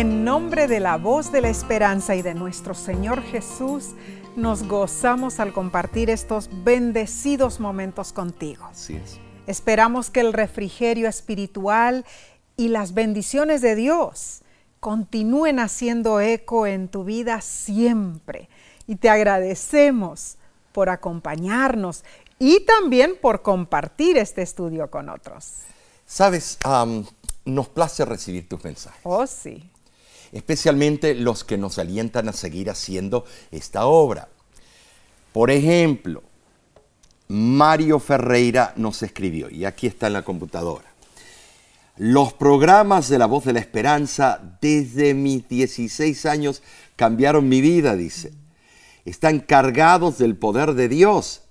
En nombre de la voz de la esperanza y de nuestro Señor Jesús, nos gozamos al compartir estos bendecidos momentos contigo. Así es. Esperamos que el refrigerio espiritual y las bendiciones de Dios continúen haciendo eco en tu vida siempre. Y te agradecemos por acompañarnos y también por compartir este estudio con otros. Sabes, nos place recibir tus mensajes, Oh, sí. Especialmente los que nos alientan a seguir haciendo esta obra. Por ejemplo, Mario Ferreira nos escribió, y aquí está en la computadora. Los programas de La Voz de la Esperanza desde mis 16 años cambiaron mi vida, dice. Están cargados del poder de Dios.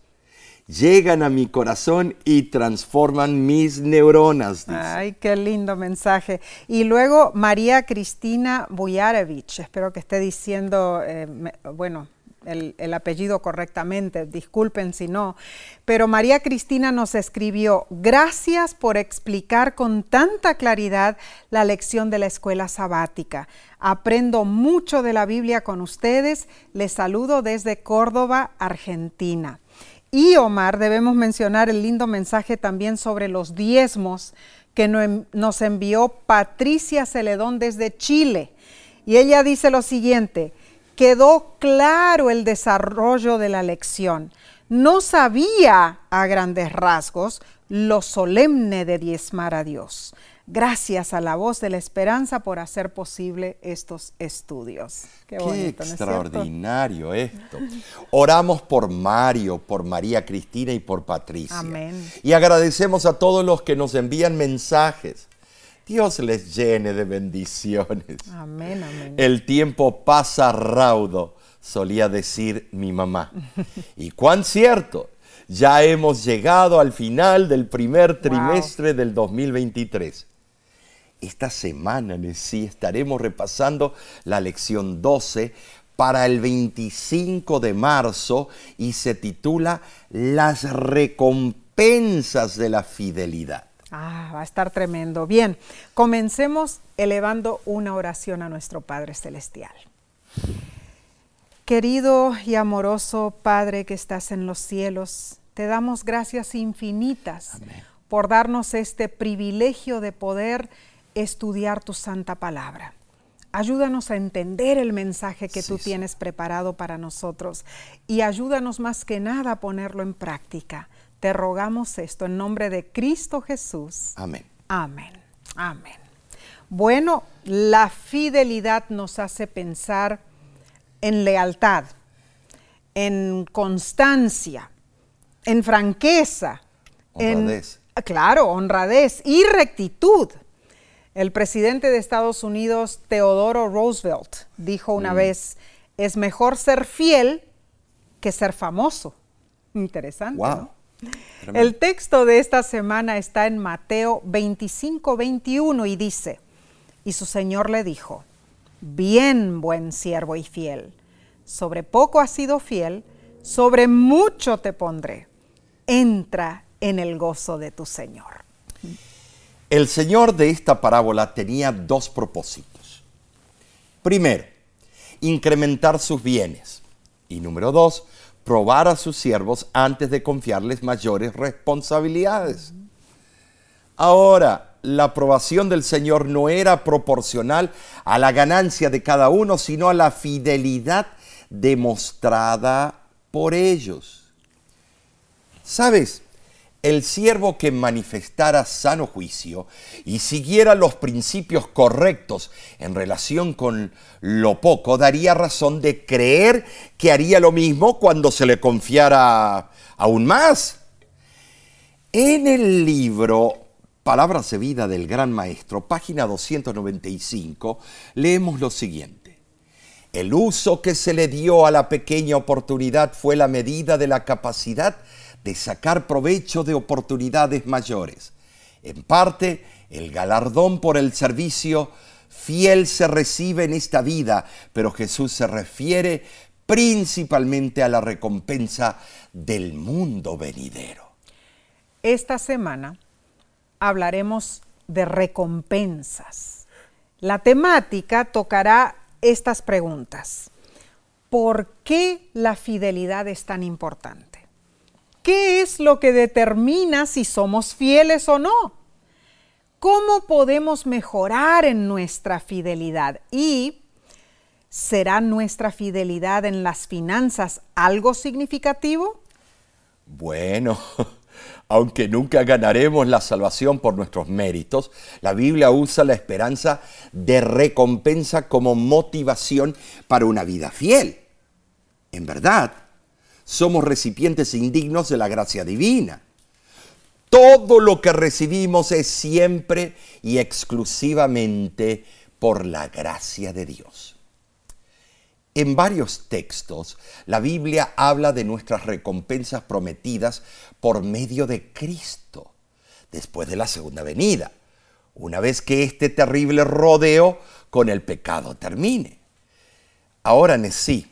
Llegan a mi corazón y transforman mis neuronas. Ay, qué lindo mensaje. Y luego María Cristina Bujarevich, espero que esté diciendo, eh, bueno, el, el apellido correctamente, disculpen si no, pero María Cristina nos escribió, gracias por explicar con tanta claridad la lección de la escuela sabática. Aprendo mucho de la Biblia con ustedes. Les saludo desde Córdoba, Argentina. Y Omar, debemos mencionar el lindo mensaje también sobre los diezmos que no- nos envió Patricia Celedón desde Chile. Y ella dice lo siguiente, quedó claro el desarrollo de la lección. No sabía a grandes rasgos lo solemne de diezmar a Dios. Gracias a la voz de la esperanza por hacer posible estos estudios. Qué, Qué bonito, ¿no es extraordinario esto. Oramos por Mario, por María Cristina y por Patricia. Amén. Y agradecemos a todos los que nos envían mensajes. Dios les llene de bendiciones. Amén, amén. El tiempo pasa raudo, solía decir mi mamá. Y cuán cierto, ya hemos llegado al final del primer trimestre del 2023. Esta semana en sí estaremos repasando la lección 12 para el 25 de marzo y se titula Las recompensas de la fidelidad. Ah, va a estar tremendo. Bien, comencemos elevando una oración a nuestro Padre Celestial. Querido y amoroso Padre que estás en los cielos, te damos gracias infinitas Amén. por darnos este privilegio de poder estudiar tu santa palabra. Ayúdanos a entender el mensaje que Sí, tú sí. tienes preparado para nosotros y ayúdanos más que nada a ponerlo en práctica. Te rogamos esto en nombre de Cristo Jesús. Amén. Amén. Amén. Bueno, la fidelidad nos hace pensar en lealtad, en constancia, en franqueza, Honradez. en claro, honradez y rectitud. El presidente de Estados Unidos, Teodoro Roosevelt, dijo una vez, es mejor ser fiel que ser famoso. Interesante. Wow. ¿no? El texto de esta semana está en Mateo 25, 21 y dice, y su Señor le dijo, bien buen siervo y fiel, sobre poco has sido fiel, sobre mucho te pondré, entra en el gozo de tu Señor. El Señor de esta parábola tenía dos propósitos. Primero, incrementar sus bienes. Y número dos, probar a sus siervos antes de confiarles mayores responsabilidades. Ahora, la aprobación del Señor no era proporcional a la ganancia de cada uno, sino a la fidelidad demostrada por ellos. ¿Sabes? El siervo que manifestara sano juicio y siguiera los principios correctos en relación con lo poco, daría razón de creer que haría lo mismo cuando se le confiara aún más. En el libro Palabras de vida del Gran Maestro, página 295, leemos lo siguiente. El uso que se le dio a la pequeña oportunidad fue la medida de la capacidad de sacar provecho de oportunidades mayores. En parte, el galardón por el servicio fiel se recibe en esta vida, pero Jesús se refiere principalmente a la recompensa del mundo venidero. Esta semana hablaremos de recompensas. La temática tocará estas preguntas. ¿Por qué la fidelidad es tan importante? ¿Qué es lo que determina si somos fieles o no? ¿Cómo podemos mejorar en nuestra fidelidad? Y ¿será nuestra fidelidad en las finanzas algo significativo? Bueno, aunque nunca ganaremos la salvación por nuestros méritos, la Biblia usa la esperanza de recompensa como motivación para una vida fiel. En verdad, somos recipientes indignos de la gracia divina. Todo lo que recibimos es siempre y exclusivamente por la gracia de Dios. En varios textos, la Biblia habla de nuestras recompensas prometidas por medio de Cristo, después de la segunda venida, una vez que este terrible rodeo con el pecado termine. Ahora, sí,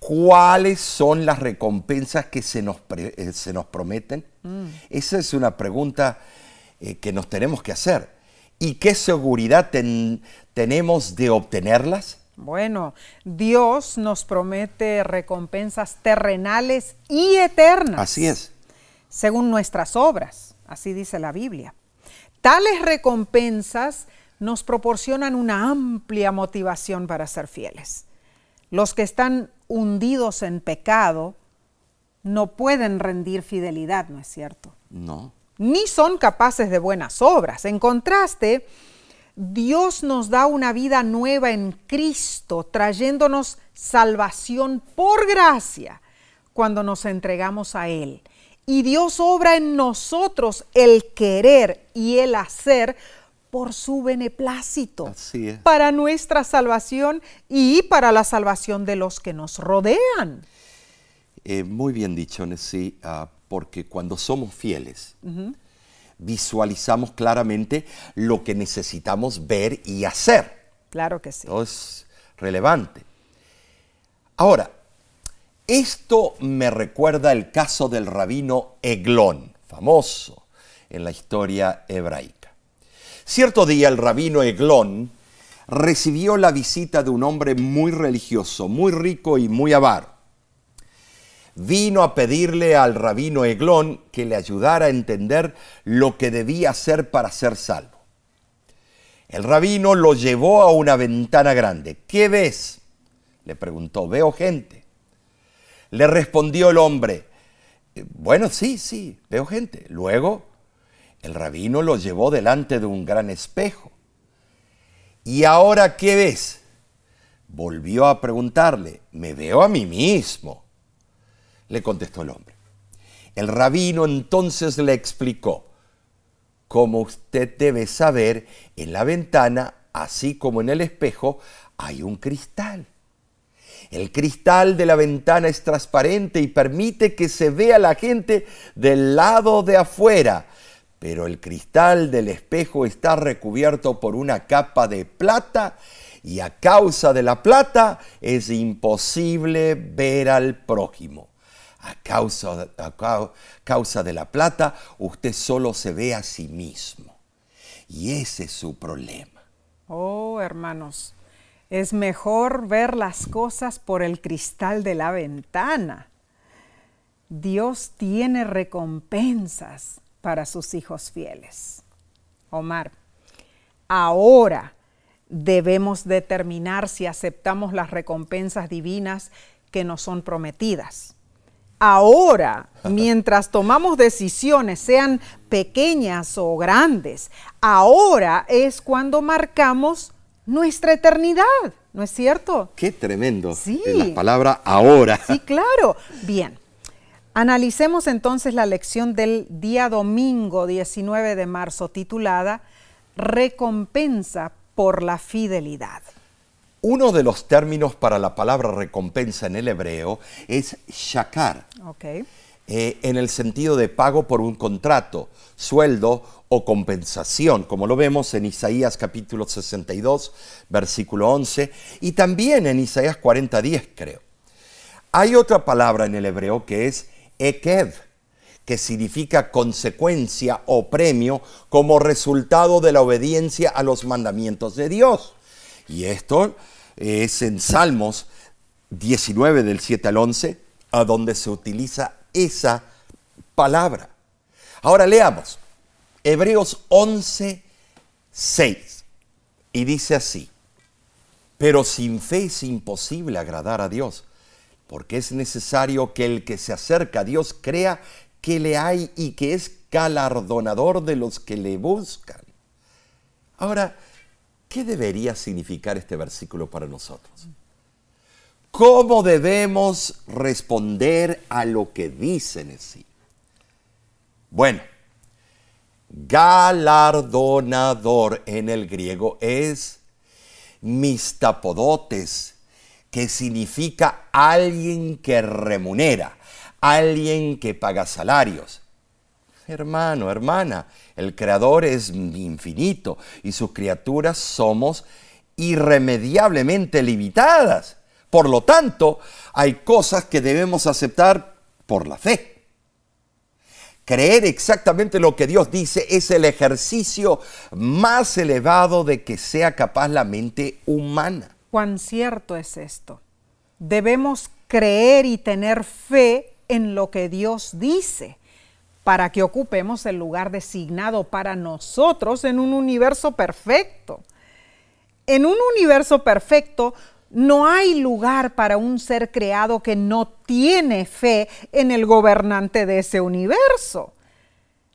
¿cuáles son las recompensas que se nos, eh, se nos prometen? Mm. Esa es una pregunta eh, que nos tenemos que hacer. ¿Y qué seguridad tenemos de obtenerlas? Bueno, Dios nos promete recompensas terrenales y eternas. Así es. Según nuestras obras, así dice la Biblia. Tales recompensas nos proporcionan una amplia motivación para ser fieles. Los que están hundidos en pecado no pueden rendir fidelidad, ¿no es cierto? No. Ni son capaces de buenas obras. En contraste, Dios nos da una vida nueva en Cristo, trayéndonos salvación por gracia cuando nos entregamos a Él. Y Dios obra en nosotros el querer y el hacer por su beneplácito, para nuestra salvación y para la salvación de los que nos rodean. Eh, muy bien dicho, Nessie, ah, porque cuando somos fieles, visualizamos claramente lo que necesitamos ver y hacer. Claro que sí. Esto es relevante. Ahora, esto me recuerda el caso del rabino Eglón, famoso en la historia hebraica. Cierto día el rabino Eglón recibió la visita de un hombre muy religioso, muy rico y muy avaro vino a pedirle al rabino Eglón que le ayudara a entender lo que debía hacer para ser salvo. El rabino lo llevó a una ventana grande. ¿Qué ves? Le preguntó, veo gente. Le respondió el hombre, bueno, sí, sí, veo gente. Luego, el rabino lo llevó delante de un gran espejo. ¿Y ahora qué ves? Volvió a preguntarle, me veo a mí mismo le contestó el hombre. El rabino entonces le explicó, como usted debe saber, en la ventana, así como en el espejo, hay un cristal. El cristal de la ventana es transparente y permite que se vea la gente del lado de afuera, pero el cristal del espejo está recubierto por una capa de plata y a causa de la plata es imposible ver al prójimo a causa, de la plata, usted solo se ve a sí mismo. Y ese es su problema. Oh, hermanos, es mejor ver las cosas por el cristal de la ventana. Dios tiene recompensas para sus hijos fieles. Omar, ahora debemos determinar si aceptamos las recompensas divinas que nos son prometidas ahora, mientras tomamos decisiones, sean pequeñas o grandes, ahora es cuando marcamos nuestra eternidad, ¿no es cierto? Qué tremendo. Sí. La palabra ahora. Sí, claro. Bien. Analicemos entonces la lección del día domingo 19 de marzo titulada Recompensa por la fidelidad. Uno de los términos para la palabra recompensa en el hebreo es shakar, eh, en el sentido de pago por un contrato, sueldo o compensación, como lo vemos en Isaías capítulo 62, versículo 11, y también en Isaías 40, 10, creo. Hay otra palabra en el hebreo que es ekev, que significa consecuencia o premio como resultado de la obediencia a los mandamientos de Dios. Y esto es en Salmos 19 del 7 al 11, a donde se utiliza esa palabra. Ahora leamos Hebreos 11, 6. Y dice así, pero sin fe es imposible agradar a Dios, porque es necesario que el que se acerca a Dios crea que le hay y que es galardonador de los que le buscan. Ahora, ¿qué debería significar este versículo para nosotros? ¿Cómo debemos responder a lo que dice en sí? Bueno, galardonador en el griego es mistapodotes, que significa alguien que remunera, alguien que paga salarios. Hermano, hermana, el Creador es infinito y sus criaturas somos irremediablemente limitadas. Por lo tanto, hay cosas que debemos aceptar por la fe. Creer exactamente lo que Dios dice es el ejercicio más elevado de que sea capaz la mente humana. Cuán cierto es esto. Debemos creer y tener fe en lo que Dios dice para que ocupemos el lugar designado para nosotros en un universo perfecto. En un universo perfecto no hay lugar para un ser creado que no tiene fe en el gobernante de ese universo.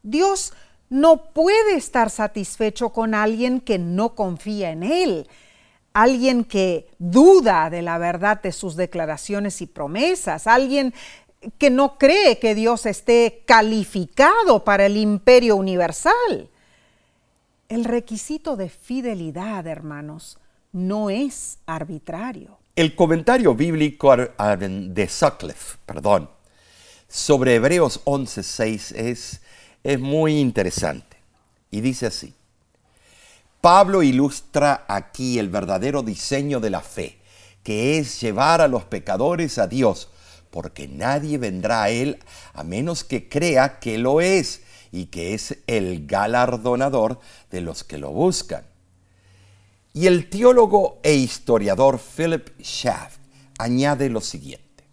Dios no puede estar satisfecho con alguien que no confía en Él, alguien que duda de la verdad de sus declaraciones y promesas, alguien que no cree que Dios esté calificado para el imperio universal. El requisito de fidelidad, hermanos, no es arbitrario. El comentario bíblico de Sutcliffe, perdón, sobre Hebreos 11:6 es, es muy interesante y dice así: Pablo ilustra aquí el verdadero diseño de la fe, que es llevar a los pecadores a Dios, porque nadie vendrá a Él a menos que crea que lo es y que es el galardonador de los que lo buscan. Y el teólogo e historiador Philip Schaff añade lo siguiente.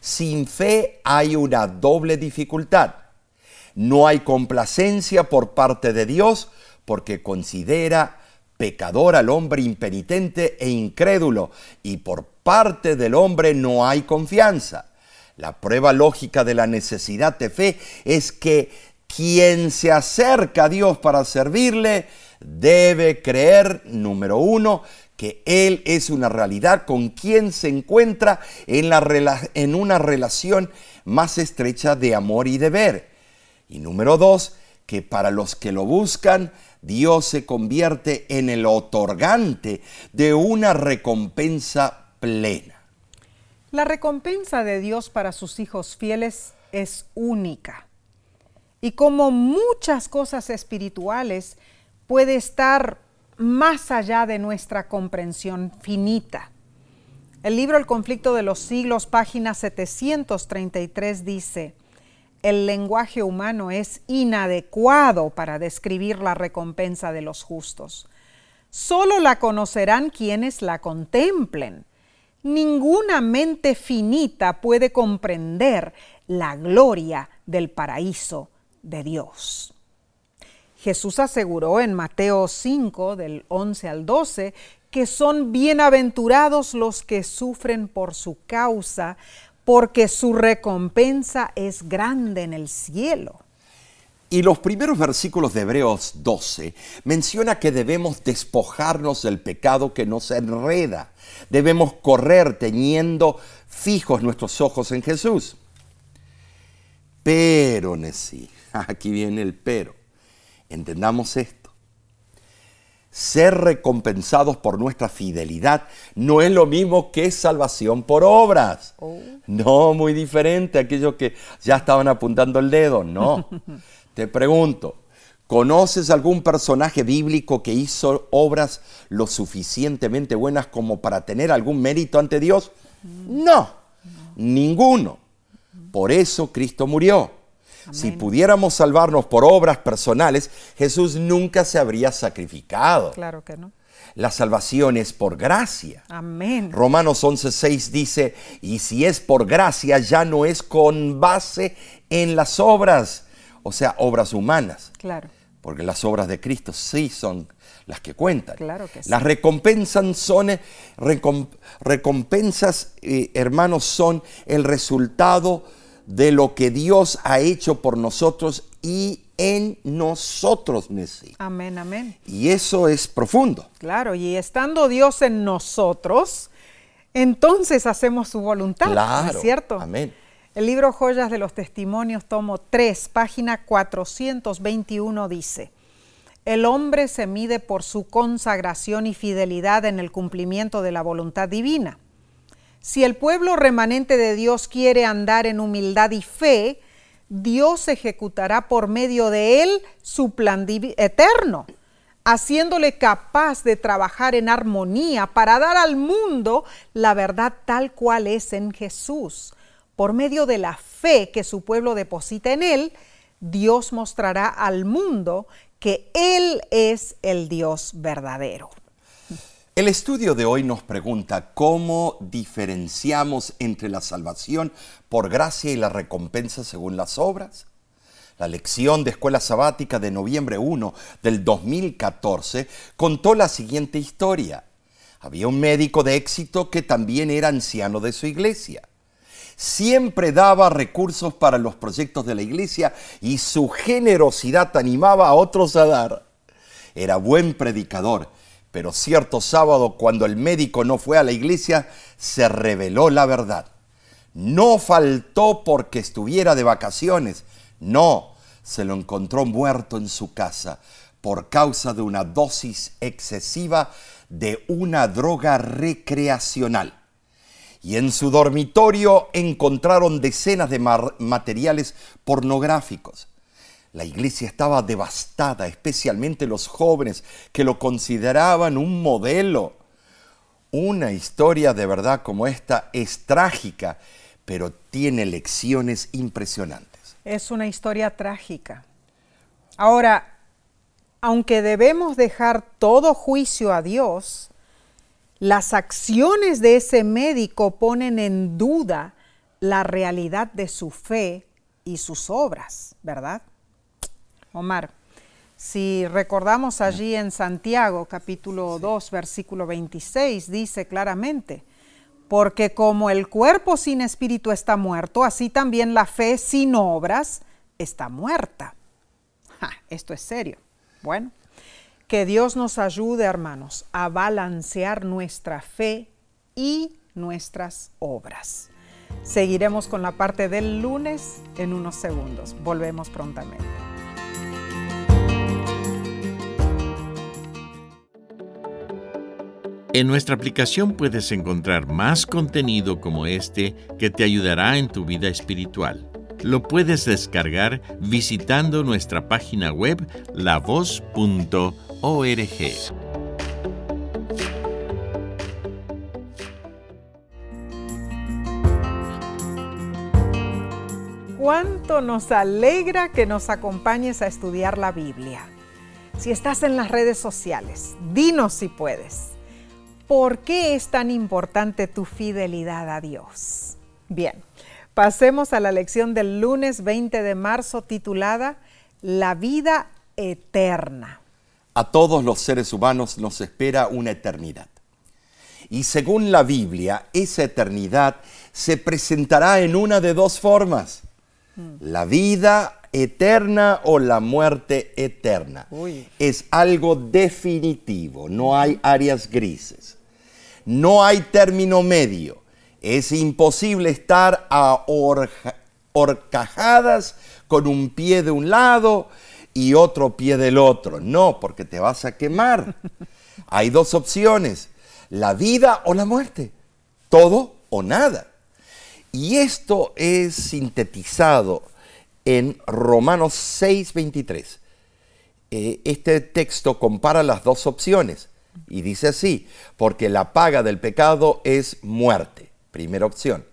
Sin fe hay una doble dificultad. No hay complacencia por parte de Dios porque considera pecador al hombre impenitente e incrédulo y por parte del hombre no hay confianza. La prueba lógica de la necesidad de fe es que quien se acerca a Dios para servirle, debe creer, número uno, que Él es una realidad con quien se encuentra en, en una relación más estrecha de amor y deber. Y número dos, que para los que lo buscan, Dios se convierte en el otorgante de una recompensa plena. La recompensa de Dios para sus hijos fieles es única. Y como muchas cosas espirituales, puede estar más allá de nuestra comprensión finita. El libro El conflicto de los siglos, página 733, dice, el lenguaje humano es inadecuado para describir la recompensa de los justos. Solo la conocerán quienes la contemplen. Ninguna mente finita puede comprender la gloria del paraíso de Dios. Jesús aseguró en Mateo 5, del 11 al 12, que son bienaventurados los que sufren por su causa, porque su recompensa es grande en el cielo. Y los primeros versículos de Hebreos 12 menciona que debemos despojarnos del pecado que nos enreda. Debemos correr teniendo fijos nuestros ojos en Jesús. Pero, Nesí, aquí viene el pero. Entendamos esto. Ser recompensados por nuestra fidelidad no es lo mismo que salvación por obras. Oh. No, muy diferente. Aquellos que ya estaban apuntando el dedo. No. Te pregunto, ¿conoces algún personaje bíblico que hizo obras lo suficientemente buenas como para tener algún mérito ante Dios? No, ninguno. Por eso Cristo murió Si pudiéramos salvarnos por obras personales, Jesús nunca se habría sacrificado. Claro que no. La salvación es por gracia. Amén. Romanos 11:6 dice, y si es por gracia, ya no es con base en las obras, o sea, obras humanas. Claro. Porque las obras de Cristo sí son las que cuentan. Claro que sí. Las recompensas son, recompensas, eh, hermanos, son el resultado de lo que Dios ha hecho por nosotros y en nosotros, Messi. Amén, amén. Y eso es profundo. Claro, y estando Dios en nosotros, entonces hacemos su voluntad. Claro. es cierto? Amén. El libro Joyas de los Testimonios, tomo 3, página 421 dice, el hombre se mide por su consagración y fidelidad en el cumplimiento de la voluntad divina. Si el pueblo remanente de Dios quiere andar en humildad y fe, Dios ejecutará por medio de él su plan eterno, haciéndole capaz de trabajar en armonía para dar al mundo la verdad tal cual es en Jesús. Por medio de la fe que su pueblo deposita en él, Dios mostrará al mundo que Él es el Dios verdadero. El estudio de hoy nos pregunta cómo diferenciamos entre la salvación por gracia y la recompensa según las obras. La lección de escuela sabática de noviembre 1 del 2014 contó la siguiente historia. Había un médico de éxito que también era anciano de su iglesia. Siempre daba recursos para los proyectos de la iglesia y su generosidad animaba a otros a dar. Era buen predicador pero cierto sábado, cuando el médico no fue a la iglesia, se reveló la verdad. No faltó porque estuviera de vacaciones, no, se lo encontró muerto en su casa por causa de una dosis excesiva de una droga recreacional. Y en su dormitorio encontraron decenas de materiales pornográficos. La iglesia estaba devastada, especialmente los jóvenes que lo consideraban un modelo. Una historia de verdad como esta es trágica, pero tiene lecciones impresionantes. Es una historia trágica. Ahora, aunque debemos dejar todo juicio a Dios, las acciones de ese médico ponen en duda la realidad de su fe y sus obras, ¿verdad? Omar, si recordamos allí en Santiago capítulo 2 versículo 26 dice claramente, porque como el cuerpo sin espíritu está muerto, así también la fe sin obras está muerta. esto es serio. Bueno, que Dios nos ayude, hermanos, a balancear nuestra fe y nuestras obras. Seguiremos con la parte del lunes en unos segundos. Volvemos prontamente. En nuestra aplicación puedes encontrar más contenido como este que te ayudará en tu vida espiritual. Lo puedes descargar visitando nuestra página web lavoz.org. Cuánto nos alegra que nos acompañes a estudiar la Biblia. Si estás en las redes sociales, dinos si puedes ¿Por qué es tan importante tu fidelidad a Dios? Bien, pasemos a la lección del lunes 20 de marzo titulada La vida eterna. A todos los seres humanos nos espera una eternidad. Y según la Biblia, esa eternidad se presentará en una de dos formas. Mm. La vida eterna o la muerte eterna. Es algo definitivo, no hay áreas grises. No hay término medio. Es imposible estar a horcajadas con un pie de un lado y otro pie del otro. No, porque te vas a quemar. Hay dos opciones, la vida o la muerte, todo o nada. Y esto es sintetizado en Romanos 6:23. Eh, este texto compara las dos opciones. Y dice así, porque la paga del pecado es muerte, primera opción,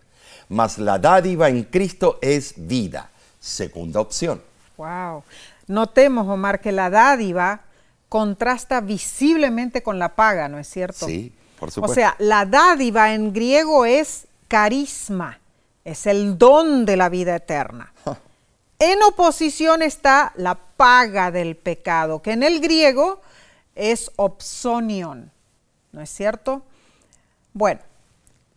mas la dádiva en Cristo es vida, segunda opción. Wow. Notemos, Omar, que la dádiva contrasta visiblemente con la paga, ¿no es cierto? Sí, por O supuesto. sea, la dádiva en griego es carisma, es el don de la vida eterna. En oposición está la paga del pecado, que en el griego es opsonion, ¿no es cierto? Bueno,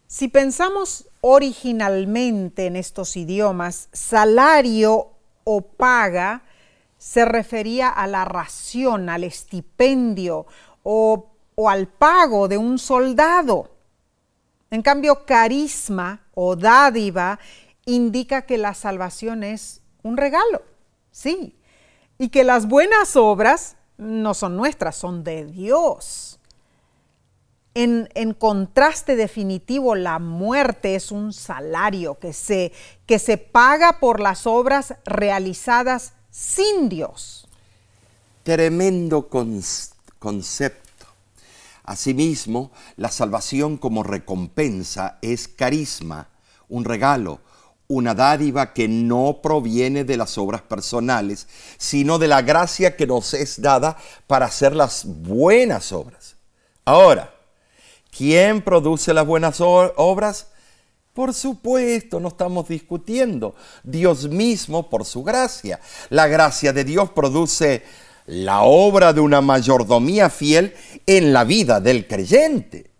si pensamos originalmente en estos idiomas, salario o paga se refería a la ración, al estipendio o, o al pago de un soldado. En cambio, carisma o dádiva indica que la salvación es un regalo, sí, y que las buenas obras no son nuestras, son de Dios. En, en, contraste definitivo, la muerte es un salario que se, que se paga por las obras realizadas sin Dios. Tremendo con, concepto. Asimismo, la salvación como recompensa es carisma, un regalo, una dádiva que no proviene de las obras personales, sino de la gracia que nos es dada para hacer las buenas obras. Ahora, ¿quién produce las buenas obras? Por supuesto, no estamos discutiendo. Dios mismo por su gracia. La gracia de Dios produce la obra de una mayordomía fiel en la vida del creyente.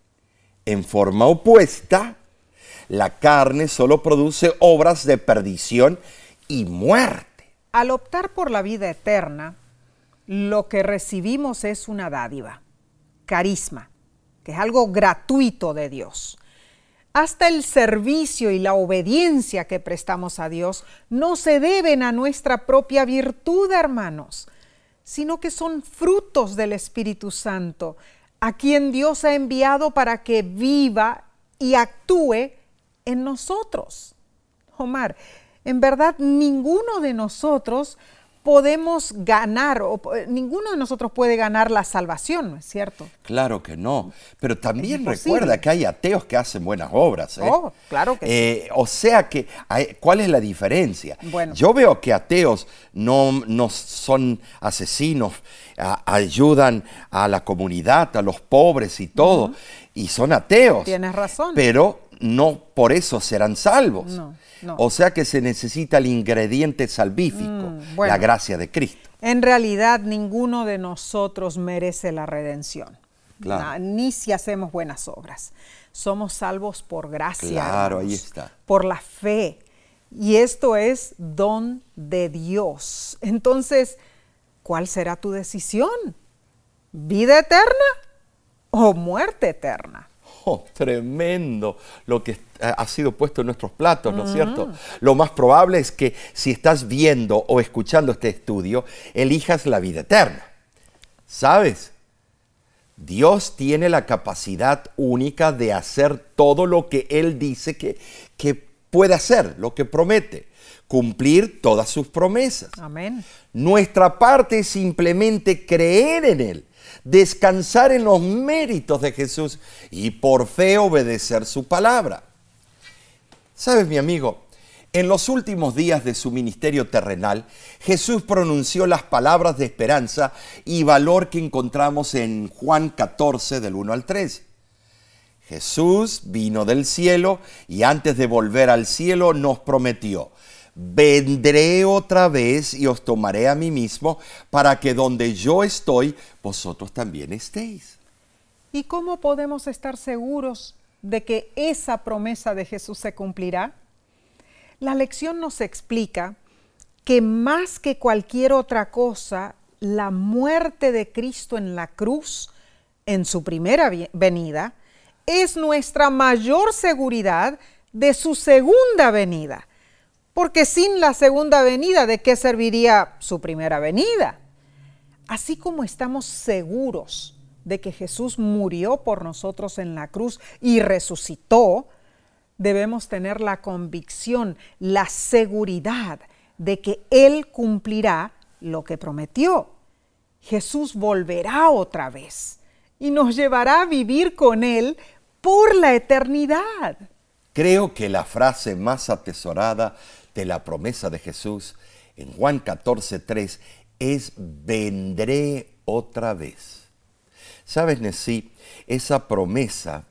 En forma opuesta, la carne solo produce obras de perdición y muerte. Al optar por la vida eterna, lo que recibimos es una dádiva, carisma, que es algo gratuito de Dios. Hasta el servicio y la obediencia que prestamos a Dios no se deben a nuestra propia virtud, hermanos, sino que son frutos del Espíritu Santo, a quien Dios ha enviado para que viva y actúe en nosotros. Omar, en verdad ninguno de nosotros podemos ganar, o ninguno de nosotros puede ganar la salvación, ¿no es cierto? Claro que no, pero también recuerda que hay ateos que hacen buenas obras. ¿eh? Oh, claro que eh, sí. O sea que, ¿cuál es la diferencia? Bueno. Yo veo que ateos no, no son asesinos, a, ayudan a la comunidad, a los pobres y todo, uh -huh. y son ateos. Tienes razón. Pero no por eso serán salvos. No, no. O sea que se necesita el ingrediente salvífico, Mm, bueno. la gracia de Cristo. En realidad ninguno de nosotros merece la redención, Claro. Ni si hacemos buenas obras. Somos salvos por gracia, Claro, ahí está. por la fe. Y esto es don de Dios. Entonces, ¿cuál será tu decisión? ¿Vida eterna o muerte eterna? Oh, tremendo lo que ha sido puesto en nuestros platos, ¿no es cierto? Lo más probable es que si estás viendo o escuchando este estudio, elijas la vida eterna. ¿Sabes? Dios tiene la capacidad única de hacer todo lo que Él dice que, que puede hacer, lo que promete, cumplir todas sus promesas. Amén. Nuestra parte es simplemente creer en Él, descansar en los méritos de Jesús y por fe obedecer su palabra. Sabes, mi amigo, en los últimos días de su ministerio terrenal, Jesús pronunció las palabras de esperanza y valor que encontramos en Juan 14 del 1 al 3. Jesús vino del cielo y antes de volver al cielo nos prometió, vendré otra vez y os tomaré a mí mismo para que donde yo estoy, vosotros también estéis. ¿Y cómo podemos estar seguros de que esa promesa de Jesús se cumplirá? La lección nos explica que más que cualquier otra cosa, la muerte de Cristo en la cruz, en su primera venida, es nuestra mayor seguridad de su segunda venida. Porque sin la segunda venida, ¿de qué serviría su primera venida? Así como estamos seguros de que Jesús murió por nosotros en la cruz y resucitó, debemos tener la convicción, la seguridad de que Él cumplirá lo que prometió. Jesús volverá otra vez y nos llevará a vivir con Él por la eternidad. Creo que la frase más atesorada de la promesa de Jesús en Juan 14, 3 es vendré otra vez. ¿Sabes, Nesí? Esa promesa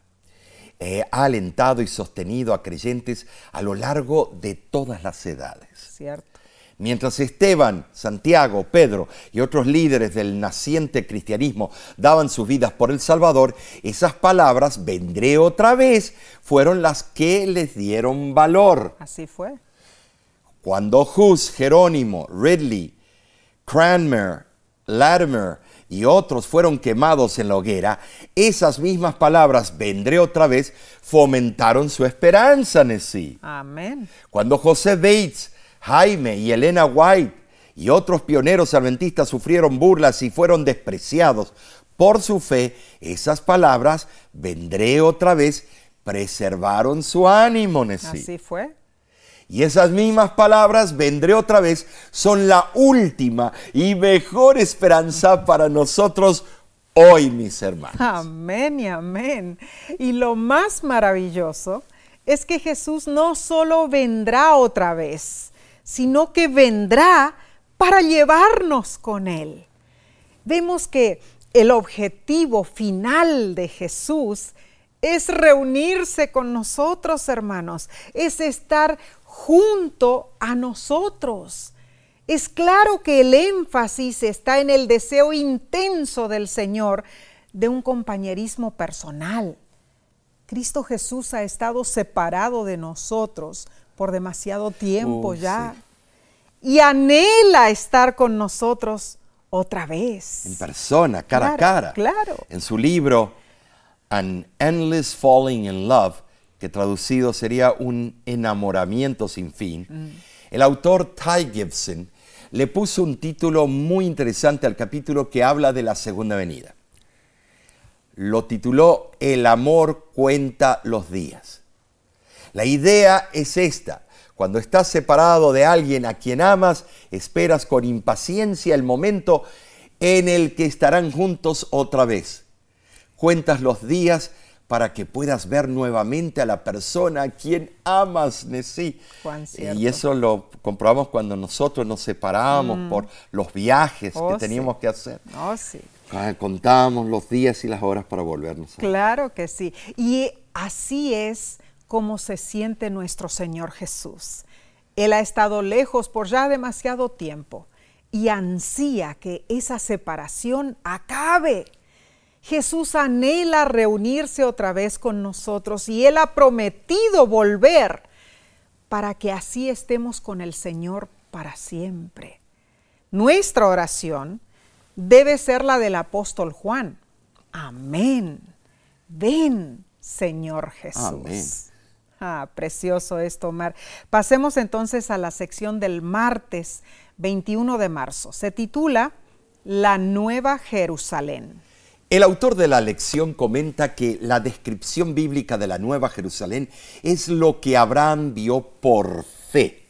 eh, ha alentado y sostenido a creyentes a lo largo de todas las edades. Cierto. Mientras Esteban, Santiago, Pedro y otros líderes del naciente cristianismo daban sus vidas por el Salvador, esas palabras, vendré otra vez, fueron las que les dieron valor. Así fue. Cuando Hus, Jerónimo, Ridley, Cranmer, Latimer y otros fueron quemados en la hoguera, esas mismas palabras, vendré otra vez, fomentaron su esperanza en sí. Amén. Cuando José Bates, Jaime y Elena White y otros pioneros adventistas sufrieron burlas y fueron despreciados por su fe, esas palabras, vendré otra vez, preservaron su ánimo, Nesí. Así fue. Y esas mismas palabras, vendré otra vez, son la última y mejor esperanza para nosotros hoy, mis hermanos. Amén y amén. Y lo más maravilloso es que Jesús no solo vendrá otra vez, sino que vendrá para llevarnos con Él. Vemos que el objetivo final de Jesús es reunirse con nosotros, hermanos, es estar junto a nosotros. Es claro que el énfasis está en el deseo intenso del Señor de un compañerismo personal. Cristo Jesús ha estado separado de nosotros por demasiado tiempo Oh, ya sí. y anhela estar con nosotros otra vez. En persona, cara a cara. claro. En su libro An Endless Falling in Love, que traducido sería un enamoramiento sin fin, Mm. el autor Ty Gibson le puso un título muy interesante al capítulo que habla de la segunda venida. Lo tituló El amor cuenta los días. La idea es esta. Cuando estás separado de alguien a quien amas, esperas con impaciencia el momento en el que estarán juntos otra vez. Cuentas los días para que puedas ver nuevamente a la persona a quien amas, Nesí. Y eso lo comprobamos cuando nosotros nos separamos por los viajes Oh, que sí. teníamos que hacer. Oh, sí. Ah, Contábamos los días y las horas para volvernos a. Claro que sí. Y así es como se siente nuestro Señor Jesús. Él ha estado lejos por ya demasiado tiempo y ansía que esa separación acabe. Jesús anhela reunirse otra vez con nosotros y Él ha prometido volver para que así estemos con el Señor para siempre. Nuestra oración debe ser la del apóstol Juan. Amén. Ven, Señor Jesús. Amén. Ah, precioso esto, Omar. Pasemos entonces a la sección del martes 21 de marzo. Se titula La Nueva Jerusalén. El autor de la lección comenta que la descripción bíblica de la Nueva Jerusalén es lo que Abraham vio por fe.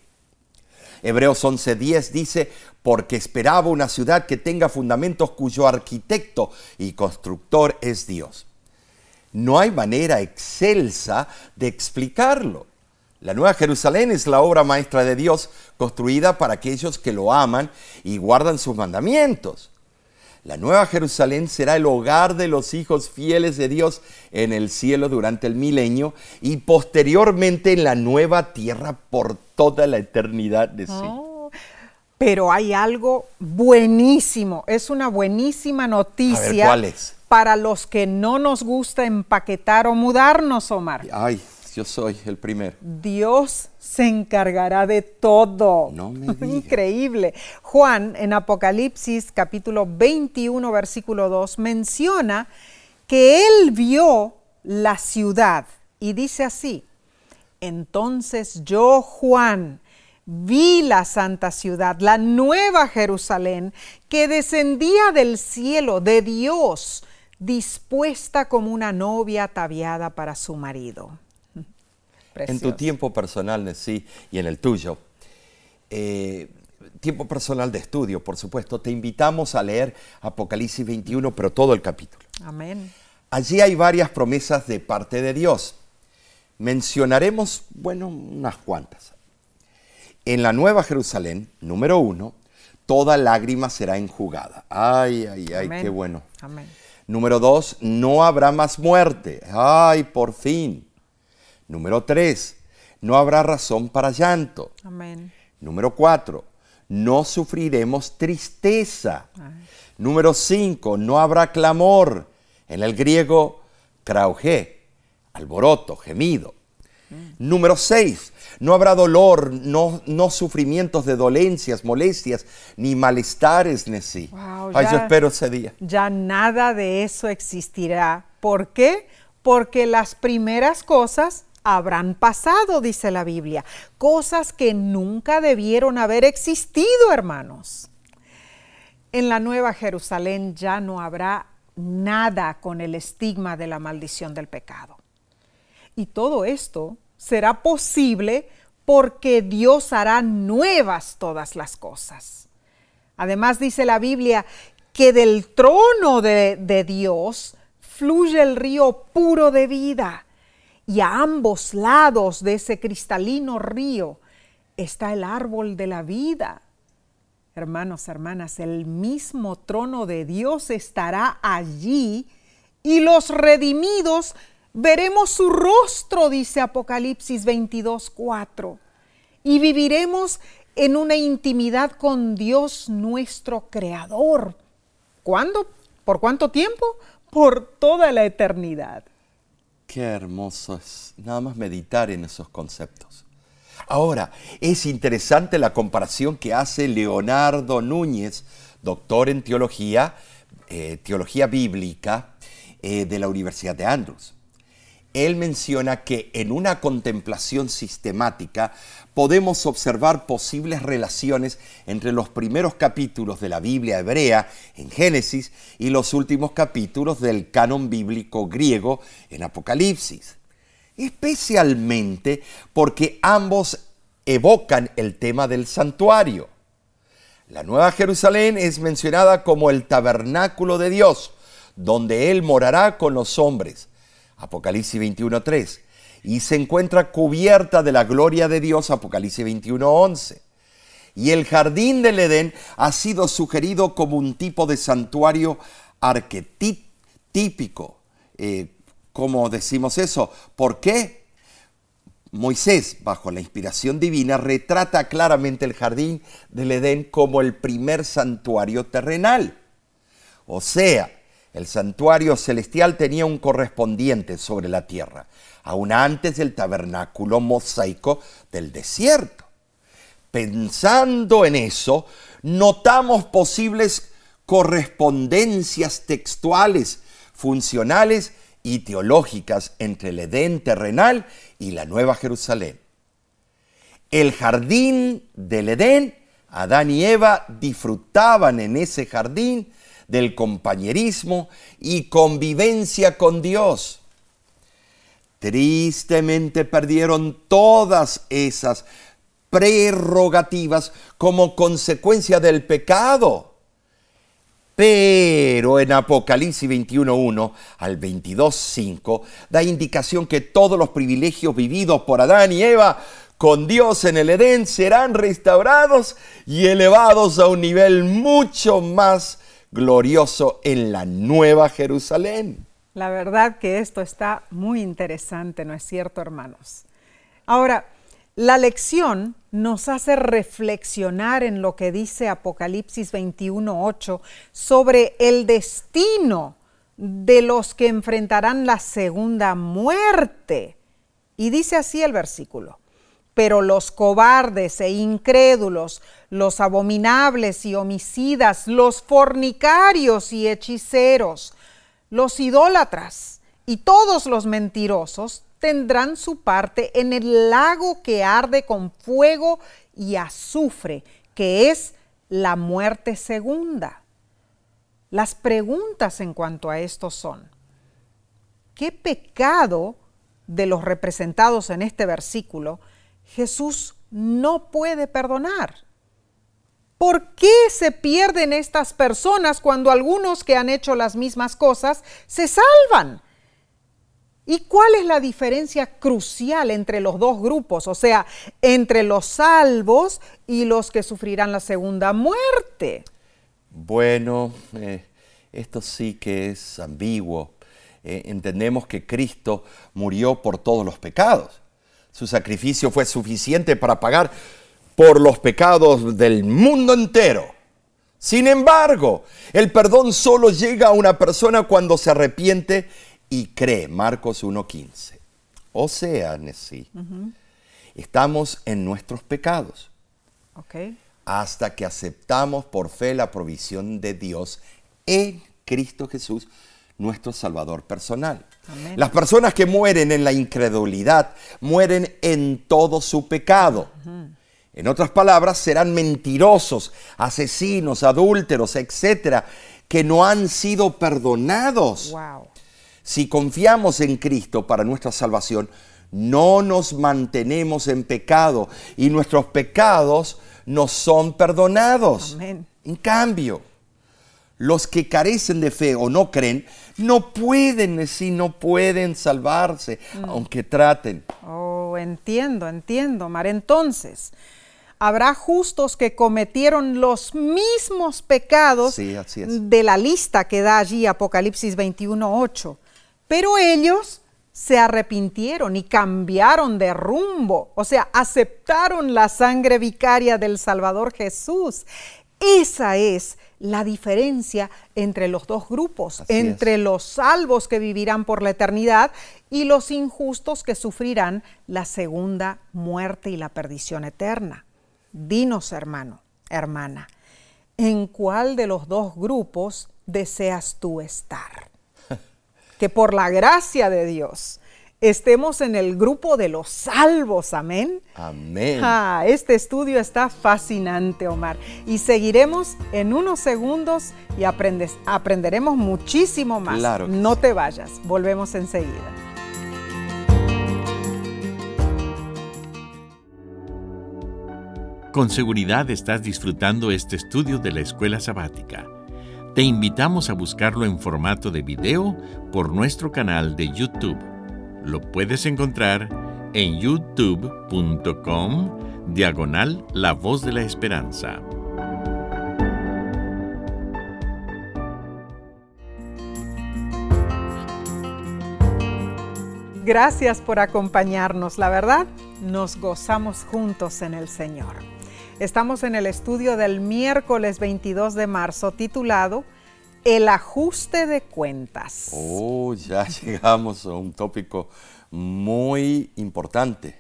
Hebreos 11:10 dice, porque esperaba una ciudad que tenga fundamentos cuyo arquitecto y constructor es Dios. No hay manera excelsa de explicarlo. La Nueva Jerusalén es la obra maestra de Dios construida para aquellos que lo aman y guardan sus mandamientos. La Nueva Jerusalén será el hogar de los hijos fieles de Dios en el cielo durante el milenio y posteriormente en la nueva tierra por toda la eternidad de sí. Oh, pero hay algo buenísimo, es una buenísima noticia ¿cuál es? para los que no nos gusta empaquetar o mudarnos, Omar. Ay, yo soy el primero. Dios se encargará de todo. No me diga. Increíble. Juan en Apocalipsis capítulo 21 versículo 2 menciona que él vio la ciudad y dice así, entonces yo Juan vi la santa ciudad, la nueva Jerusalén, que descendía del cielo de Dios, dispuesta como una novia ataviada para su marido. En tu tiempo personal, sí, y en el tuyo, eh, tiempo personal de estudio, por supuesto, te invitamos a leer Apocalipsis 21, pero todo el capítulo. Amén. Allí hay varias promesas de parte de Dios. Mencionaremos, bueno, unas cuantas. En la Nueva Jerusalén, número uno, toda lágrima será enjugada. Ay, ay, ay, Amén. qué bueno. Amén. Número dos, no habrá más muerte. Ay, por fin. Número tres, no habrá razón para llanto. Amén. Número cuatro, no sufriremos tristeza. Número cinco, no habrá clamor. En el griego, krauge, alboroto, gemido. Número seis, no habrá dolor, no, no sufrimientos de dolencias, molestias, ni malestares, ni sí. Wow, Ay, yo espero ese día. Ya nada de eso existirá. ¿Por qué? Porque las primeras cosas habrán pasado, dice la Biblia. Cosas que nunca debieron haber existido, hermanos. En la Nueva Jerusalén ya no habrá nada con el estigma de la maldición del pecado. Y todo esto será posible porque Dios hará nuevas todas las cosas. Además dice la Biblia que del trono de, Dios fluye el río puro de vida y a ambos lados de ese cristalino río está el árbol de la vida. Hermanos, hermanas, el mismo trono de Dios estará allí y los redimidos veremos su rostro, dice Apocalipsis 22, 4. Y viviremos en una intimidad con Dios nuestro Creador. ¿Cuándo? ¿Por cuánto tiempo? Por toda la eternidad. Qué hermoso es nada más meditar en esos conceptos. Ahora, es interesante la comparación que hace Leonardo Núñez, doctor en teología, eh, teología bíblica eh, de la Universidad de Andrews. Él menciona que en una contemplación sistemática podemos observar posibles relaciones entre los primeros capítulos de la Biblia hebrea en Génesis y los últimos capítulos del canon bíblico griego en Apocalipsis. Especialmente porque ambos evocan el tema del santuario. La Nueva Jerusalén es mencionada como el tabernáculo de Dios, donde Él morará con los hombres. Apocalipsis 21.3. Y se encuentra cubierta de la gloria de Dios, Apocalipsis 21.11. Y el jardín del Edén ha sido sugerido como un tipo de santuario arquetípico. Eh, ¿Cómo decimos eso? ¿Por qué? Moisés, bajo la inspiración divina, retrata claramente el jardín del Edén como el primer santuario terrenal. O sea, el santuario celestial tenía un correspondiente sobre la tierra, aún antes del tabernáculo mosaico del desierto. Pensando en eso, notamos posibles correspondencias textuales, funcionales y teológicas entre el Edén terrenal y la Nueva Jerusalén. El jardín del Edén, Adán y Eva disfrutaban en ese jardín del compañerismo y convivencia con Dios. Tristemente perdieron todas esas prerrogativas como consecuencia del pecado. Pero en Apocalipsis 21.1 al 22.5 da indicación que todos los privilegios vividos por Adán y Eva con Dios en el Edén serán restaurados y elevados a un nivel mucho más glorioso en la Nueva Jerusalén. La verdad que esto está muy interesante, ¿no es cierto, hermanos? Ahora, la lección nos hace reflexionar en lo que dice Apocalipsis 21.8 sobre el destino de los que enfrentarán la segunda muerte. Y dice así el versículo. Pero los cobardes e incrédulos, los abominables y homicidas, los fornicarios y hechiceros, los idólatras y todos los mentirosos tendrán su parte en el lago que arde con fuego y azufre, que es la muerte segunda. Las preguntas en cuanto a esto son, ¿qué pecado de los representados en este versículo Jesús no puede perdonar? ¿Por qué se pierden estas personas cuando algunos que han hecho las mismas cosas se salvan? ¿Y cuál es la diferencia crucial entre los dos grupos? O sea, entre los salvos y los que sufrirán la segunda muerte. Bueno, eh, esto sí que es ambiguo. Eh, entendemos que Cristo murió por todos los pecados. Su sacrificio fue suficiente para pagar por los pecados del mundo entero. Sin embargo, el perdón solo llega a una persona cuando se arrepiente y cree, Marcos 1.15. O sea, Nessie, estamos en nuestros pecados. Hasta que aceptamos por fe la provisión de Dios en Cristo Jesús, nuestro Salvador personal. Las personas que mueren en la incredulidad mueren en todo su pecado. En otras palabras, serán mentirosos, asesinos, adúlteros, etcétera, que no han sido perdonados. Wow. Si confiamos en Cristo para nuestra salvación, no nos mantenemos en pecado y nuestros pecados nos son perdonados. En cambio, los que carecen de fe o no creen, no pueden decir, no pueden salvarse, mm. aunque traten. Oh, entiendo, entiendo, Mar. Entonces, habrá justos que cometieron los mismos pecados de la lista que da allí Apocalipsis 21.8 pero ellos se arrepintieron y cambiaron de rumbo, o sea, aceptaron la sangre vicaria del Salvador Jesús. Esa es la diferencia entre los dos grupos, entre los salvos que vivirán por la eternidad y los injustos que sufrirán la segunda muerte y la perdición eterna. Dinos, hermano, hermana, ¿en cuál de los dos grupos deseas tú estar? que por la gracia de Dios estemos en el grupo de los salvos. Amén. Amén. Ah, este estudio está fascinante, Omar. Y seguiremos en unos segundos y aprendes, aprenderemos muchísimo más. Claro. No te vayas. Volvemos enseguida. Con seguridad estás disfrutando este estudio de la escuela sabática. Te invitamos a buscarlo en formato de video por nuestro canal de YouTube. Lo puedes encontrar en youtube.com diagonal La Voz de la Esperanza. Gracias por acompañarnos, la verdad, nos gozamos juntos en el Señor. Estamos en el estudio del miércoles 22 de marzo titulado El ajuste de cuentas. Oh, ya llegamos a un tópico muy importante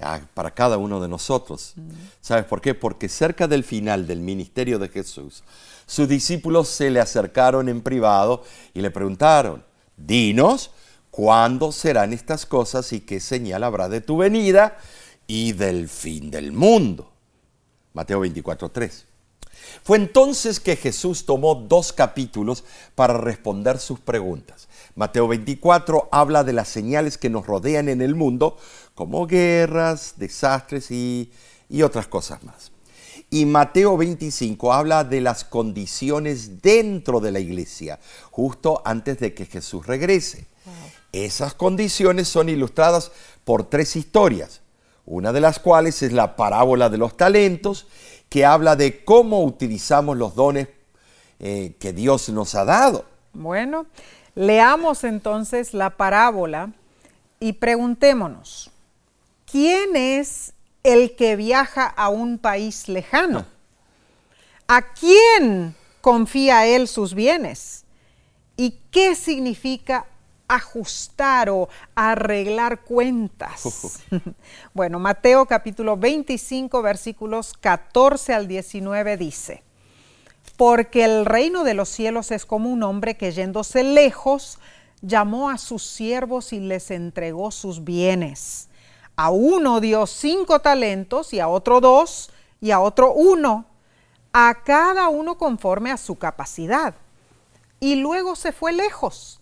ah, para cada uno de nosotros. ¿Sabes por qué? Porque cerca del final del ministerio de Jesús, sus discípulos se le acercaron en privado y le preguntaron, dinos, ¿cuándo serán estas cosas y qué señal habrá de tu venida y del fin del mundo? Mateo 24.3. Fue entonces que Jesús tomó dos capítulos para responder sus preguntas. Mateo 24 habla de las señales que nos rodean en el mundo, como guerras, desastres y, otras cosas más. Y Mateo 25 habla de las condiciones dentro de la iglesia, justo antes de que Jesús regrese. Esas condiciones son ilustradas por tres historias una de las cuales es la parábola de los talentos, que habla de cómo utilizamos los dones eh, que Dios nos ha dado. Bueno, leamos entonces la parábola y preguntémonos, ¿quién es el que viaja a un país lejano? ¿A quién confía él sus bienes? ¿Y qué significa ajustar o arreglar cuentas. bueno, Mateo capítulo 25 versículos 14 al 19 dice, porque el reino de los cielos es como un hombre que yéndose lejos, llamó a sus siervos y les entregó sus bienes. A uno dio cinco talentos y a otro dos y a otro uno, a cada uno conforme a su capacidad. Y luego se fue lejos.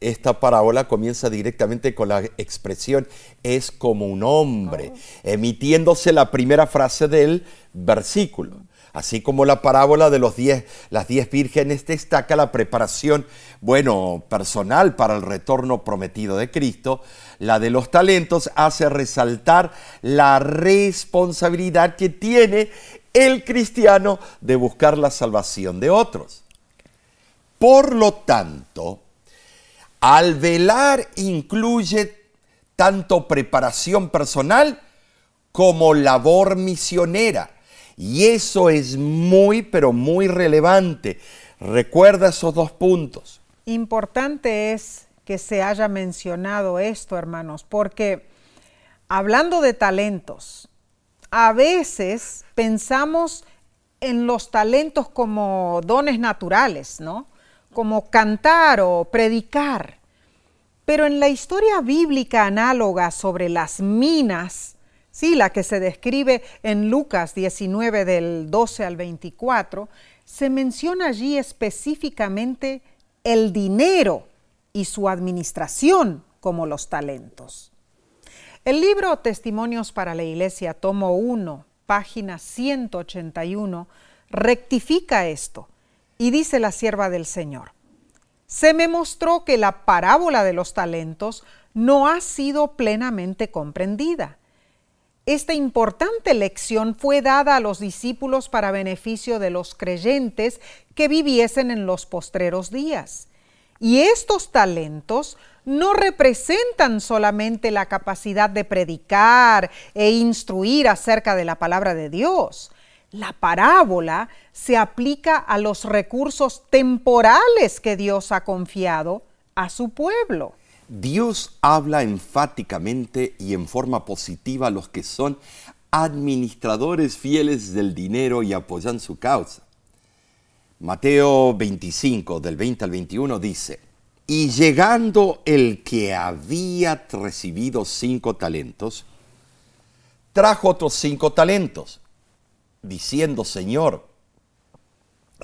esta parábola comienza directamente con la expresión es como un hombre, oh. emitiéndose la primera frase del versículo. Así como la parábola de los diez, las diez vírgenes destaca la preparación, bueno, personal para el retorno prometido de Cristo, la de los talentos hace resaltar la responsabilidad que tiene el cristiano de buscar la salvación de otros. Por lo tanto, al velar incluye tanto preparación personal como labor misionera y eso es muy, pero muy relevante. Recuerda esos dos puntos. Importante es que se haya mencionado esto, hermanos, porque hablando de talentos, a veces pensamos en los talentos como dones naturales, ¿no? Como cantar o predicar. Pero en la historia bíblica análoga sobre las minas, Sí, la que se describe en Lucas 19 del 12 al 24, se menciona allí específicamente el dinero y su administración como los talentos. El libro Testimonios para la Iglesia, tomo 1, página 181, rectifica esto y dice la sierva del Señor, se me mostró que la parábola de los talentos no ha sido plenamente comprendida esta importante lección fue dada a los discípulos para beneficio de los creyentes que viviesen en los postreros días. Y estos talentos no representan solamente la capacidad de predicar e instruir acerca de la palabra de Dios. La parábola se aplica a los recursos temporales que Dios ha confiado a su pueblo. Dios habla enfáticamente y en forma positiva a los que son administradores fieles del dinero y apoyan su causa. Mateo 25, del 20 al 21 dice, y llegando el que había recibido cinco talentos, trajo otros cinco talentos, diciendo, Señor,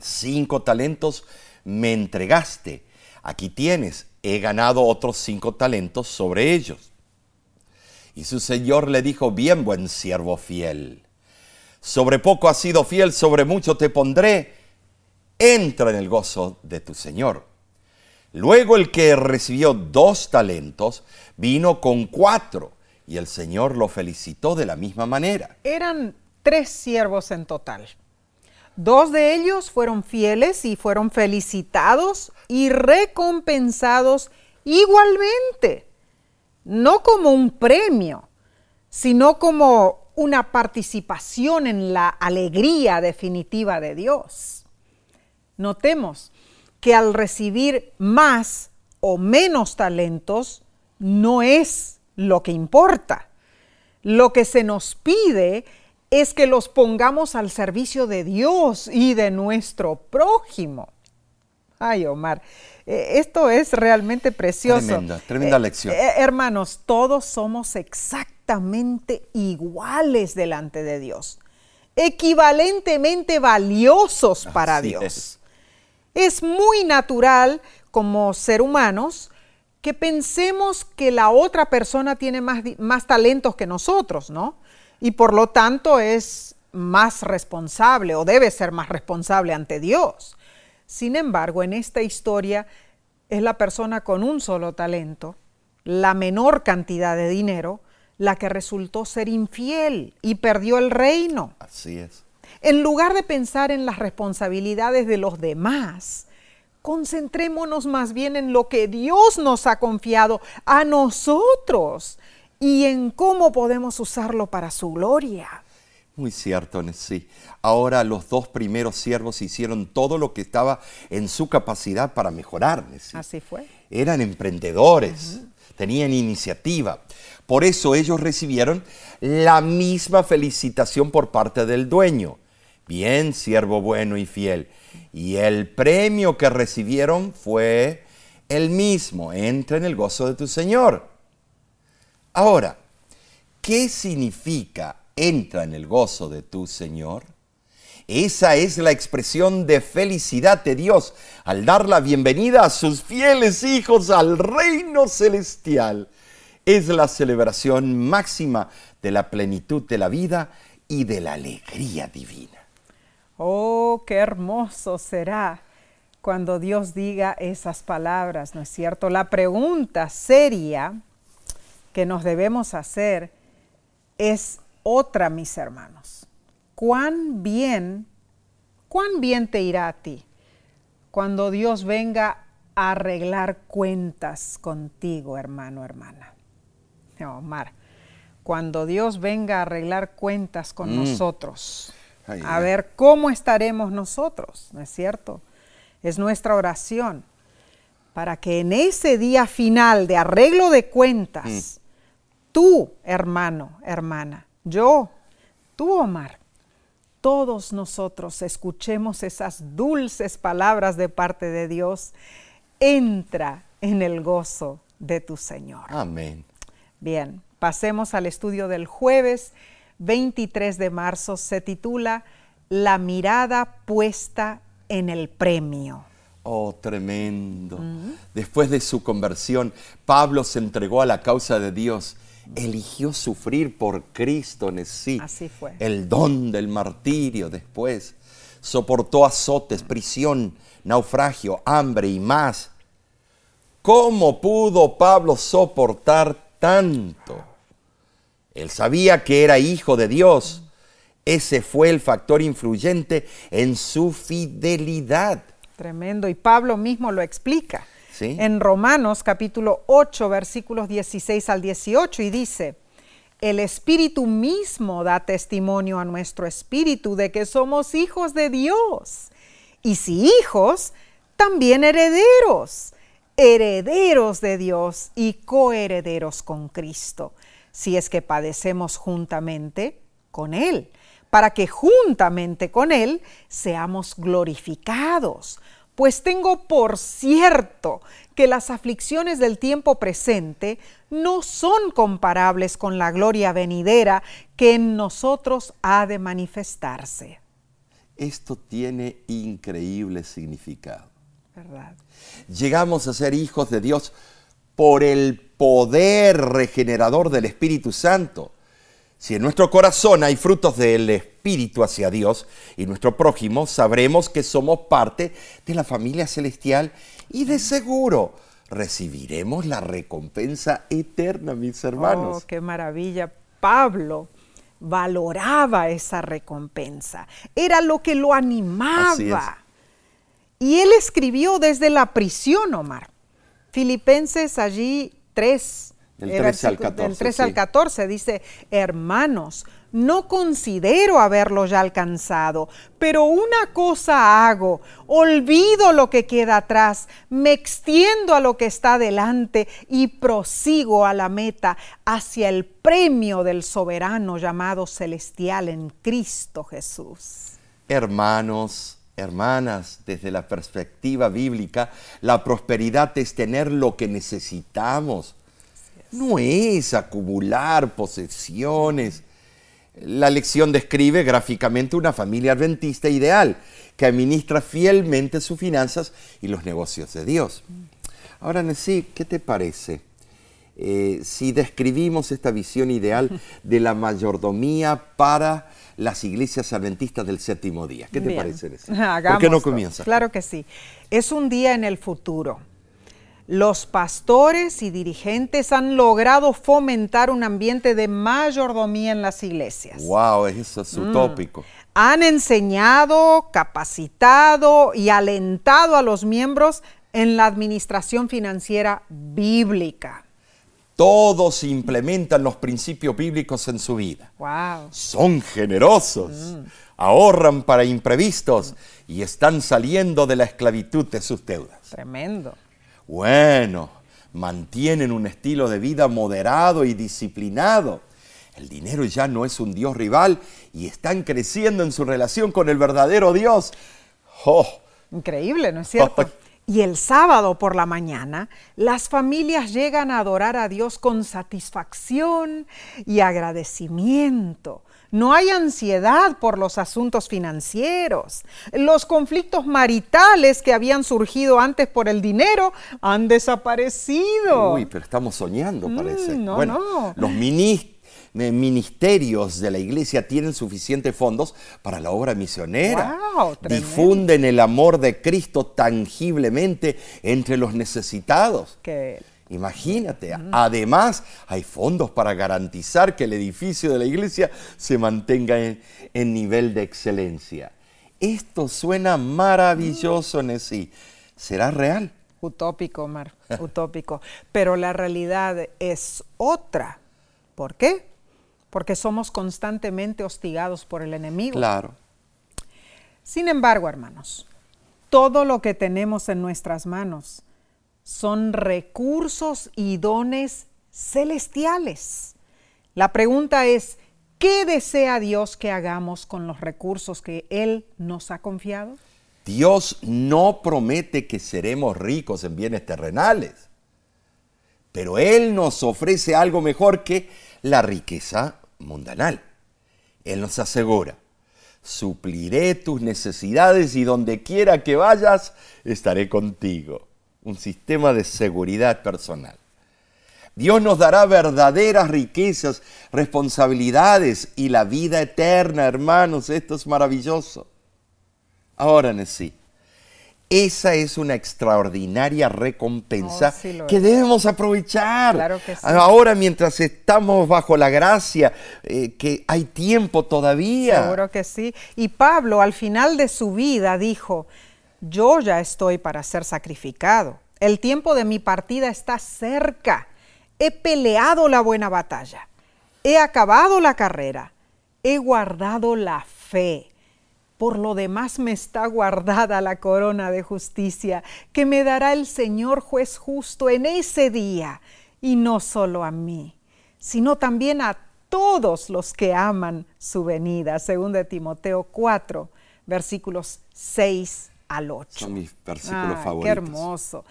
cinco talentos me entregaste, aquí tienes he ganado otros cinco talentos sobre ellos. Y su señor le dijo, bien buen siervo fiel, sobre poco has sido fiel, sobre mucho te pondré, entra en el gozo de tu señor. Luego el que recibió dos talentos vino con cuatro y el Señor lo felicitó de la misma manera. Eran tres siervos en total. Dos de ellos fueron fieles y fueron felicitados y recompensados igualmente, no como un premio, sino como una participación en la alegría definitiva de Dios. Notemos que al recibir más o menos talentos no es lo que importa. Lo que se nos pide es que los pongamos al servicio de Dios y de nuestro prójimo. Ay, Omar, eh, esto es realmente precioso. Tremenda, tremenda eh, lección. Eh, hermanos, todos somos exactamente iguales delante de Dios, equivalentemente valiosos para Dios. Es. es muy natural como ser humanos que pensemos que la otra persona tiene más, más talentos que nosotros, ¿no? Y por lo tanto es más responsable o debe ser más responsable ante Dios. Sin embargo, en esta historia es la persona con un solo talento, la menor cantidad de dinero, la que resultó ser infiel y perdió el reino. Así es. En lugar de pensar en las responsabilidades de los demás, concentrémonos más bien en lo que Dios nos ha confiado a nosotros y en cómo podemos usarlo para su gloria. Muy cierto, sí. Ahora los dos primeros siervos hicieron todo lo que estaba en su capacidad para mejorar. Así fue. Eran emprendedores, tenían iniciativa. Por eso ellos recibieron la misma felicitación por parte del dueño. Bien, siervo bueno y fiel. Y el premio que recibieron fue el mismo entra en el gozo de tu Señor. Ahora, ¿qué significa entra en el gozo de tu Señor? Esa es la expresión de felicidad de Dios al dar la bienvenida a sus fieles hijos al reino celestial. Es la celebración máxima de la plenitud de la vida y de la alegría divina. Oh, qué hermoso será cuando Dios diga esas palabras, ¿no es cierto? La pregunta seria que nos debemos hacer es otra, mis hermanos. ¿Cuán bien, cuán bien te irá a ti cuando Dios venga a arreglar cuentas contigo, hermano, hermana? Omar, cuando Dios venga a arreglar cuentas con mm. nosotros, a ver cómo estaremos nosotros, ¿no es cierto? Es nuestra oración para que en ese día final de arreglo de cuentas, mm. Tú, hermano, hermana, yo, tú, Omar, todos nosotros escuchemos esas dulces palabras de parte de Dios, entra en el gozo de tu Señor. Amén. Bien, pasemos al estudio del jueves 23 de marzo. Se titula La mirada puesta en el premio. Oh, tremendo. Después de su conversión, Pablo se entregó a la causa de Dios eligió sufrir por Cristo en sí. Así fue. El don del martirio después. Soportó azotes, prisión, naufragio, hambre y más. ¿Cómo pudo Pablo soportar tanto? Él sabía que era hijo de Dios. Ese fue el factor influyente en su fidelidad. Tremendo. Y Pablo mismo lo explica en Romanos capítulo 8 versículos 16 al 18 y dice, el Espíritu mismo da testimonio a nuestro espíritu de que somos hijos de Dios. Y si hijos, también herederos, herederos de Dios y coherederos con Cristo, si es que padecemos juntamente con Él, para que juntamente con Él seamos glorificados pues tengo por cierto que las aflicciones del tiempo presente no son comparables con la gloria venidera que en nosotros ha de manifestarse. Esto tiene increíble significado. ¿Verdad? Llegamos a ser hijos de Dios por el poder regenerador del Espíritu Santo. Si en nuestro corazón hay frutos del Espíritu hacia Dios y nuestro prójimo, sabremos que somos parte de la familia celestial y de seguro recibiremos la recompensa eterna, mis hermanos. Oh, qué maravilla. Pablo valoraba esa recompensa. Era lo que lo animaba. Y él escribió desde la prisión, Omar. Filipenses allí 3, del 13 al 14. Del 13 al 14 dice, hermanos, no considero haberlo ya alcanzado, pero una cosa hago, olvido lo que queda atrás, me extiendo a lo que está delante y prosigo a la meta, hacia el premio del soberano llamado celestial en Cristo Jesús. Hermanos, hermanas, desde la perspectiva bíblica, la prosperidad es tener lo que necesitamos no es acumular posesiones. La lección describe gráficamente una familia adventista ideal que administra fielmente sus finanzas y los negocios de Dios. Ahora, Nessie, ¿qué te parece? Eh, si describimos esta visión ideal de la mayordomía para las iglesias adventistas del séptimo día. ¿Qué te parece? ¿Por qué no comienza? Claro que sí. Es un día en el futuro los pastores y dirigentes han logrado fomentar un ambiente de mayordomía en las iglesias. ¡Wow! Eso es mm. utópico. Han enseñado, capacitado y alentado a los miembros en la administración financiera bíblica. Todos implementan los principios bíblicos en su vida. Wow. Son generosos, mm. ahorran para imprevistos y están saliendo de la esclavitud de sus deudas. Tremendo. Bueno, mantienen un estilo de vida moderado y disciplinado. El dinero ya no es un Dios rival y están creciendo en su relación con el verdadero Dios. ¡Oh! Increíble, ¿no es cierto? Y el sábado por la mañana, las familias llegan a adorar a Dios con satisfacción y agradecimiento. No hay ansiedad por los asuntos financieros. Los conflictos maritales que habían surgido antes por el dinero han desaparecido. Uy, pero estamos soñando, Mm, parece. no, bueno, no. los minis- eh, ministerios de la iglesia tienen suficientes fondos para la obra misionera. Tremendo. Difunden el amor de Cristo tangiblemente entre los necesitados. Imagínate, además hay fondos para garantizar que el edificio de la iglesia se mantenga en, en nivel de excelencia. Esto suena maravilloso, Nessie. ¿Será real? utópico, Omar, utópico. Pero la realidad es otra. ¿Por qué? Porque somos constantemente hostigados por el enemigo. Claro. Sin embargo, hermanos, todo lo que tenemos en nuestras manos son recursos y dones celestiales. La pregunta es, ¿qué desea Dios que hagamos con los recursos que Él nos ha confiado? Dios no promete que seremos ricos en bienes terrenales, pero Él nos ofrece algo mejor que la riqueza mundanal. Él nos asegura, supliré tus necesidades y donde quiera que vayas, estaré contigo. Un sistema de seguridad personal. Dios nos dará verdaderas riquezas, responsabilidades y la vida eterna, hermanos. Esto es maravilloso. Ahora, Nessie, esa es una extraordinaria recompensa Oh, sí que es. debemos aprovechar. Claro que sí. Ahora, mientras estamos bajo la gracia, eh, que hay tiempo todavía. Seguro que sí. Y Pablo al final de su vida dijo, yo ya estoy para ser sacrificado. El tiempo de mi partida está cerca. He peleado la buena batalla. He acabado la carrera. He guardado la fe. Por lo demás me está guardada la corona de justicia que me dará el Señor juez justo en ese día, y no solo a mí, sino también a todos los que aman su venida. Según de Timoteo 4, versículos 6 al 8. Son mis versículos favoritos. Qué hermoso.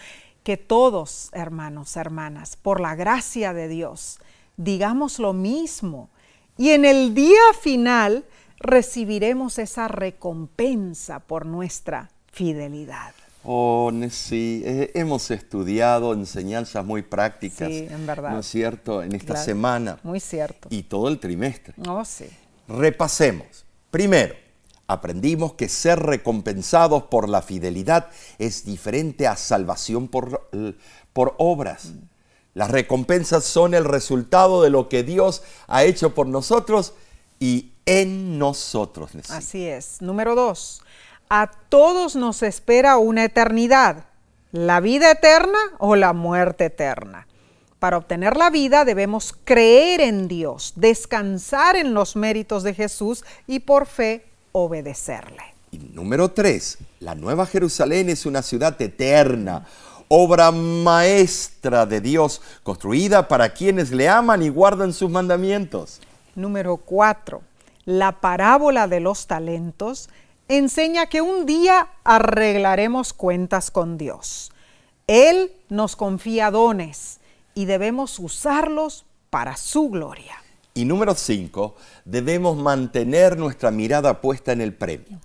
Que todos, hermanos, hermanas, por la gracia de Dios, digamos lo mismo. Y en el día final recibiremos esa recompensa por nuestra fidelidad. Oh, sí, eh, hemos estudiado enseñanzas muy prácticas. Sí, en verdad. ¿No es cierto? En esta Claro, semana Muy cierto. y todo el trimestre. Oh, sí. Repasemos. Primero, aprendimos que ser recompensados por la fidelidad es diferente a salvación por, por obras. Las recompensas son el resultado de lo que Dios ha hecho por nosotros y en nosotros. Así es. Número dos, a todos nos espera una eternidad, la vida eterna o la muerte eterna. Para obtener la vida debemos creer en Dios, descansar en los méritos de Jesús y por fe obedecerle. Y número tres, la Nueva Jerusalén es una ciudad eterna, obra maestra de Dios, construida para quienes le aman y guardan sus mandamientos. Número cuatro, la parábola de los talentos enseña que un día arreglaremos cuentas con Dios. Él nos confía dones y debemos usarlos para su gloria. Y número cinco, debemos mantener nuestra mirada puesta en el premio.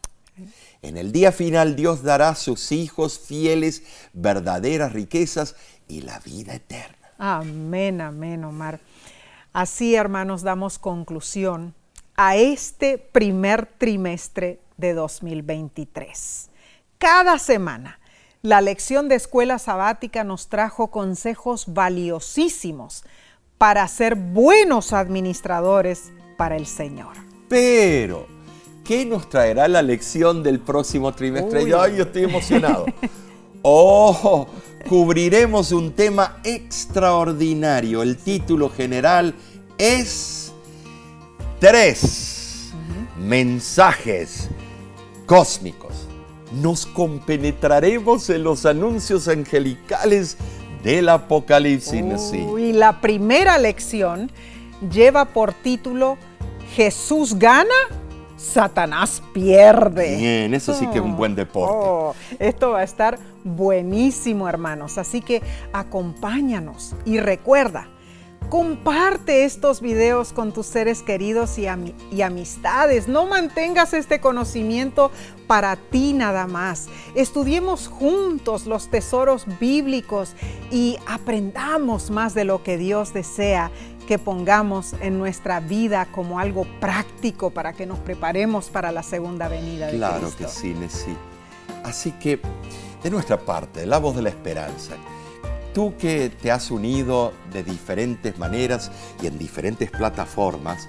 En el día final Dios dará a sus hijos fieles verdaderas riquezas y la vida eterna. Amén, amén, Omar. Así, hermanos, damos conclusión a este primer trimestre de 2023. Cada semana, la lección de escuela sabática nos trajo consejos valiosísimos para ser buenos administradores para el Señor. Pero, ¿qué nos traerá la lección del próximo trimestre? Uy. Ay, yo estoy emocionado. Oh, cubriremos un tema extraordinario. El título general es Tres mensajes cósmicos. Nos compenetraremos en los anuncios angelicales del Apocalipsis. Y la primera lección lleva por título ¿Jesús gana Satanás pierde. Bien, eso sí que es un buen deporte. Oh, esto va a estar buenísimo, hermanos. Así que acompáñanos y recuerda, comparte estos videos con tus seres queridos y, y, amistades. No mantengas este conocimiento para ti nada más. Estudiemos juntos los tesoros bíblicos y aprendamos más de lo que Dios desea que pongamos en nuestra vida como algo práctico para que nos preparemos para la segunda venida de claro Cristo. Claro que sí, Nessie. Así que, de nuestra parte, la voz de la esperanza, tú que te has unido de diferentes maneras y en diferentes plataformas,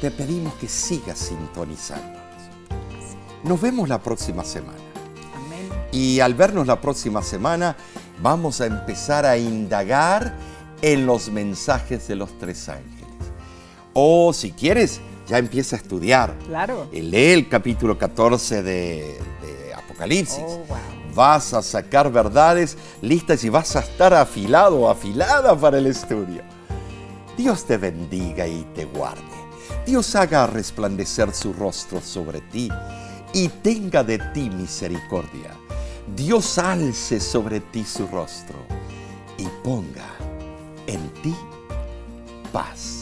te pedimos que sigas sintonizándonos. Nos vemos la próxima semana. Amén. Y al vernos la próxima semana, vamos a empezar a indagar en los mensajes de los tres ángeles. O si quieres, ya empieza a estudiar. Claro. Lee el capítulo 14 de, de Apocalipsis. Oh, wow. Vas a sacar verdades listas y vas a estar afilado o afilada para el estudio. Dios te bendiga y te guarde. Dios haga resplandecer su rostro sobre ti y tenga de ti misericordia. Dios alce sobre ti su rostro y ponga en ti paz.